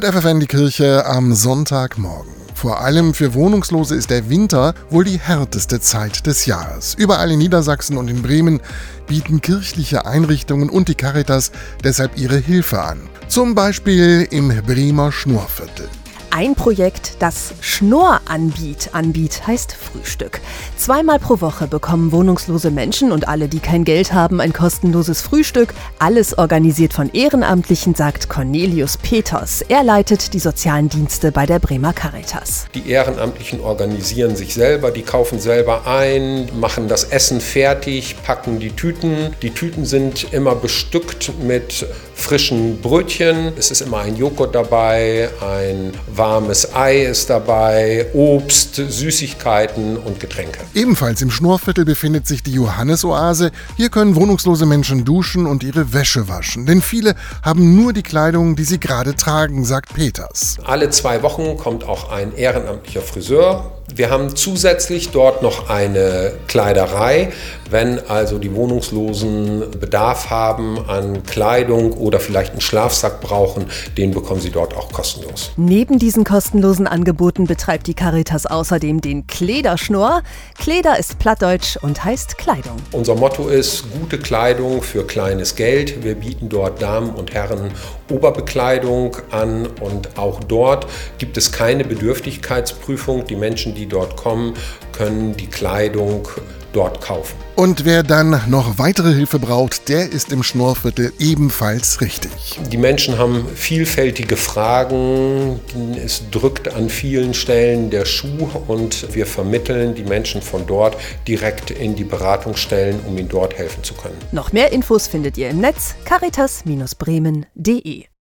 Hört FFN die Kirche am Sonntagmorgen. Vor allem für Wohnungslose ist der Winter wohl die härteste Zeit des Jahres. Überall in Niedersachsen und in Bremen bieten kirchliche Einrichtungen und die Caritas deshalb ihre Hilfe an. Zum Beispiel im Bremer Schnurrviertel. Ein Projekt, das Schnorr anbietet, anbietet, heißt Frühstück. Zweimal pro Woche bekommen wohnungslose Menschen und alle, die kein Geld haben, ein kostenloses Frühstück. Alles organisiert von Ehrenamtlichen, sagt Cornelius Peters. Er leitet die sozialen Dienste bei der Bremer Caritas. Die Ehrenamtlichen organisieren sich selber, die kaufen selber ein, machen das Essen fertig, packen die Tüten. Die Tüten sind immer bestückt mit frischen Brötchen. Es ist immer ein Joghurt dabei, ein warmes Ei ist dabei, Obst, Süßigkeiten und Getränke. Ebenfalls im Schnurrviertel befindet sich die Johannesoase. Hier können wohnungslose Menschen duschen und ihre Wäsche waschen. Denn viele haben nur die Kleidung, die sie gerade tragen, sagt Peters. Alle zwei Wochen kommt auch ein ehrenamtlicher Friseur wir haben zusätzlich dort noch eine Kleiderei. Wenn also die Wohnungslosen Bedarf haben an Kleidung oder vielleicht einen Schlafsack brauchen, den bekommen sie dort auch kostenlos. Neben diesen kostenlosen Angeboten betreibt die Caritas außerdem den Klederschnurr. Kleder ist plattdeutsch und heißt Kleidung. Unser Motto ist gute Kleidung für kleines Geld. Wir bieten dort Damen und Herren Oberbekleidung an und auch dort gibt es keine Bedürftigkeitsprüfung. Die Menschen, die dort kommen, können die Kleidung dort kaufen. Und wer dann noch weitere Hilfe braucht, der ist im Schnorrviertel ebenfalls richtig. Die Menschen haben vielfältige Fragen. Es drückt an vielen Stellen der Schuh und wir vermitteln die Menschen von dort direkt in die Beratungsstellen, um ihnen dort helfen zu können. Noch mehr Infos findet ihr im Netz caritas-bremen.de.